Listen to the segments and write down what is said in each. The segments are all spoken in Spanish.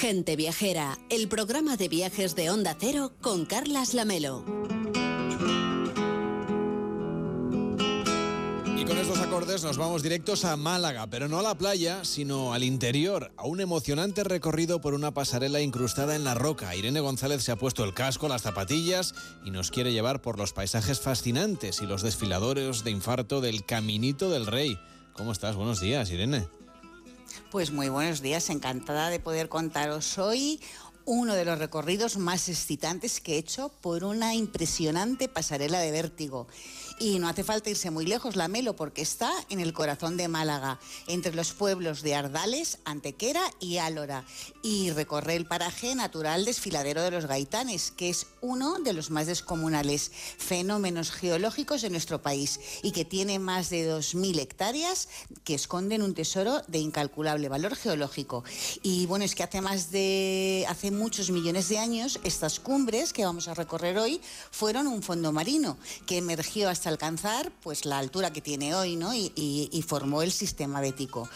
Gente Viajera, el programa de viajes de Onda Cero con Carlas Lamelo. Y con estos acordes nos vamos directos a Málaga, pero no a la playa, sino al interior, a un emocionante recorrido por una pasarela incrustada en la roca. Irene González se ha puesto el casco, las zapatillas y nos quiere llevar por los paisajes fascinantes y los desfiladores de infarto del Caminito del Rey. ¿Cómo estás? Buenos días, Irene. Pues muy buenos días, encantada de poder contaros hoy uno de los recorridos más excitantes que he hecho por una impresionante pasarela de vértigo. Y no hace falta irse muy lejos, la Melo, porque está en el corazón de Málaga, entre los pueblos de Ardales, Antequera y Álora. Y recorre el paraje natural desfiladero de los Gaitanes, que es uno de los más descomunales fenómenos geológicos de nuestro país y que tiene más de 2.000 hectáreas que esconden un tesoro de incalculable valor geológico. Y bueno, es que hace más de hace muchos millones de años estas cumbres que vamos a recorrer hoy fueron un fondo marino que emergió hasta alcanzar pues la altura que tiene hoy, ¿no? Y, y formó el sistema bético.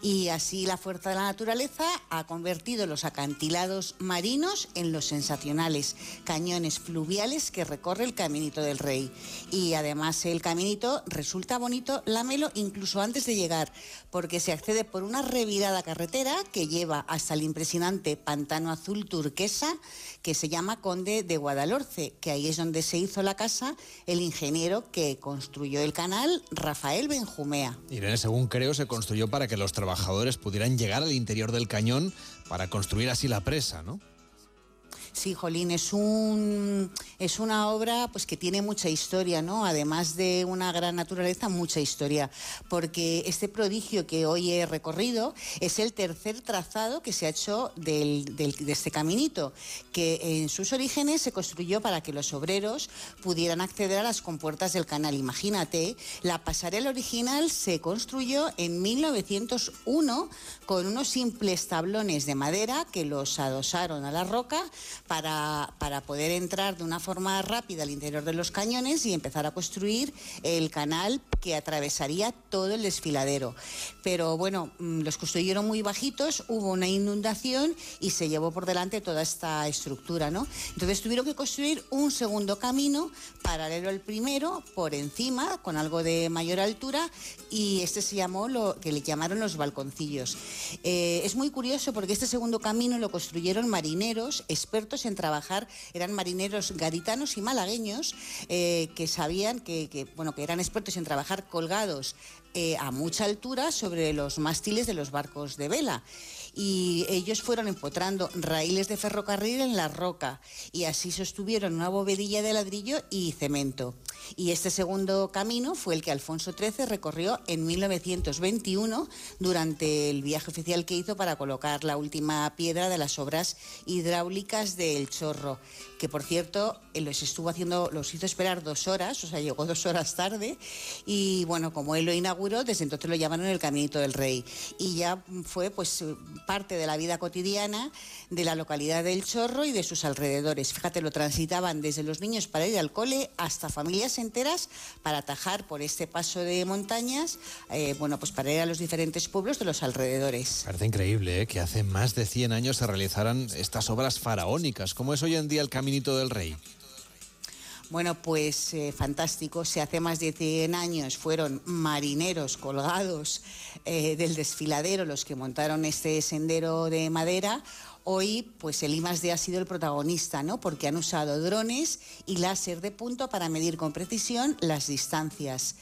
Y así la fuerza de la naturaleza ha convertido los acantilados marinos en los sensacionales cañones fluviales que recorre el Caminito del Rey. Y además el caminito resulta bonito, lámelo incluso antes de llegar, porque se accede por una revirada carretera que lleva hasta el impresionante pantano azul turquesa que se llama Conde de Guadalhorce, que ahí es donde se hizo la casa el ingeniero que construyó el canal, Rafael Benjumea. Irene, según creo, se construyó para que los trabajadores pudieran llegar al interior del cañón para construir así la presa, ¿no? Sí, Jolín, es, un, es una obra pues, que tiene mucha historia, ¿no? Además de una gran naturaleza, mucha historia, porque este prodigio que hoy he recorrido es el tercer trazado que se ha hecho del, del, de este caminito, que en sus orígenes se construyó para que los obreros pudieran acceder a las compuertas del canal. Imagínate, la pasarela original se construyó en 1901 con unos simples tablones de madera que los adosaron a la roca para, para, poder entrar de una forma rápida al interior de los cañones y empezar a construir el canal que atravesaría todo el desfiladero. Pero bueno, mm, los construyeron muy bajitos, hubo una inundación y se llevó por delante toda esta estructura, ¿no? Entonces tuvieron que construir un segundo camino paralelo al primero, por encima, con algo de mayor altura, y este se llamó lo que le llamaron los balconcillos. Eh, es muy curioso porque este segundo camino lo construyeron marineros expertos en trabajar, eran marineros gaditanos y malagueños eh, que sabían que, bueno, que eran expertos en trabajar colgados eh, a mucha altura sobre los mástiles de los barcos de vela. Y ellos fueron empotrando raíles de ferrocarril en la roca. Y así sostuvieron una bovedilla de ladrillo y cemento. Y este segundo camino fue el que Alfonso XIII recorrió en 1921 durante el viaje oficial que hizo para colocar la última piedra de las obras hidráulicas del Chorro, que por cierto los estuvo haciendo, los hizo esperar dos horas, o sea, llegó dos horas tarde. Y bueno, como él lo inauguró, desde entonces lo llamaron el Caminito del Rey. Y ya fue pues parte de la vida cotidiana de la localidad del Chorro y de sus alrededores. Fíjate, lo transitaban desde los niños para ir al cole hasta familias enteras para atajar por este paso de montañas, eh, bueno, pues para ir a los diferentes pueblos de los alrededores. Parece increíble ¿eh? que hace más de 100 años se realizaran estas obras faraónicas. ¿Cómo es hoy en día el Caminito del Rey? Bueno, pues eh, fantástico. Si hace más de 100 años fueron marineros colgados eh, del desfiladero los que montaron este sendero de madera, hoy pues el I+D ha sido el protagonista, ¿no? Porque han usado drones y láser de punto para medir con precisión las distancias.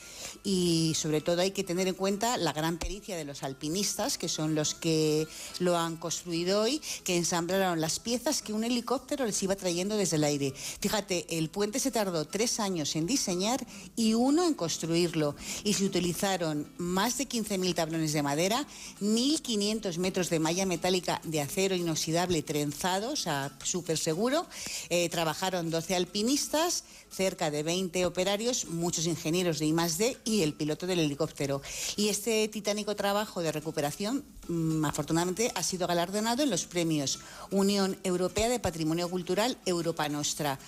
Y sobre todo hay que tener en cuenta la gran pericia de los alpinistas, que son los que lo han construido hoy, que ensamblaron las piezas que un helicóptero les iba trayendo desde el aire. Fíjate, el puente se tardó tres años en diseñar y uno en construirlo. Y se utilizaron más de 15.000 tablones de madera, 1.500 metros de malla metálica de acero inoxidable trenzado, o sea, súper seguro. Eh, trabajaron 12 alpinistas, cerca de 20 operarios, muchos ingenieros de I+D y el piloto del helicóptero. Y este titánico trabajo de recuperación, mmm, afortunadamente, ha sido galardonado en los premios Unión Europea de Patrimonio Cultural Europa Nostra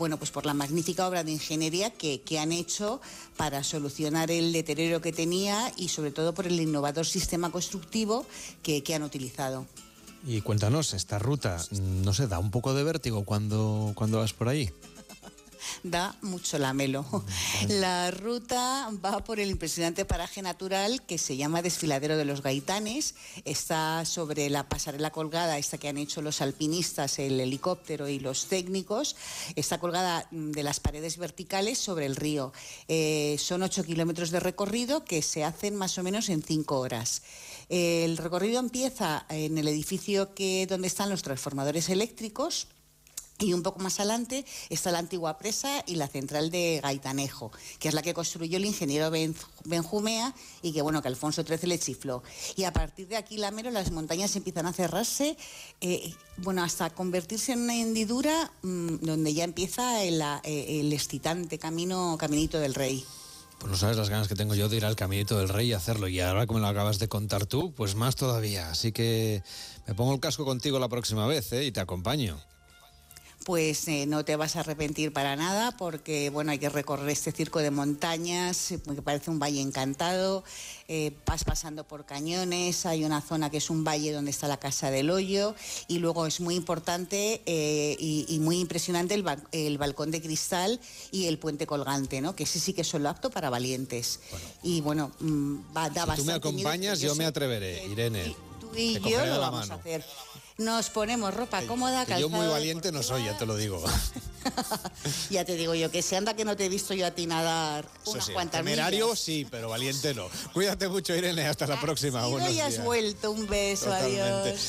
bueno, pues por la magnífica obra de ingeniería que, que, han hecho para solucionar el deterioro que tenía y sobre todo por el innovador sistema constructivo que, que han utilizado. Y cuéntanos, esta ruta, ¿no se da un poco de vértigo cuando, cuando vas por ahí? Da mucho lamelo. La ruta va por el impresionante paraje natural que se llama Desfiladero de los Gaitanes. Está sobre la pasarela colgada, esta que han hecho los alpinistas, el helicóptero y los técnicos. Está colgada mm, de las paredes verticales sobre el río. Eh, son ocho kilómetros de recorrido que se hacen más o menos en cinco horas. El recorrido empieza en el edificio que, donde están los transformadores eléctricos y un poco más adelante está la antigua presa y la central de Gaitanejo, que es la que construyó el ingeniero Benjumea y que bueno que Alfonso XIII le chifló. Y a partir de aquí, Lamero, las montañas empiezan a cerrarse, eh, bueno, hasta convertirse en una hendidura mm, donde ya empieza el, eh, el excitante camino, caminito del rey. Pues no sabes las ganas que tengo yo de ir al Caminito del Rey y hacerlo. Y ahora como lo acabas de contar tú, pues más todavía. Así que me pongo el casco contigo la próxima vez ¿eh? y te acompaño pues eh, no te vas a arrepentir para nada porque bueno hay que recorrer este circo de montañas eh, que parece un valle encantado eh, vas pasando por cañones hay una zona que es un valle donde está la casa del hoyo y luego es muy importante y, muy impresionante el, balcón de cristal y el puente colgante no que ese sí que es solo apto para valientes. Y bueno mm, va, da si tú me acompañas yo, me atreveré Irene. tú y yo lo vamos a hacer nos ponemos ropa cómoda, calzado. Yo muy valiente no soy, ya te lo digo. ya te digo yo, que se anda que no te he visto yo a ti nadar unas sí, cuantas Temerario sí, pero valiente no. Cuídate mucho, Irene, hasta la próxima. Buenos has vuelto, un beso, adiós.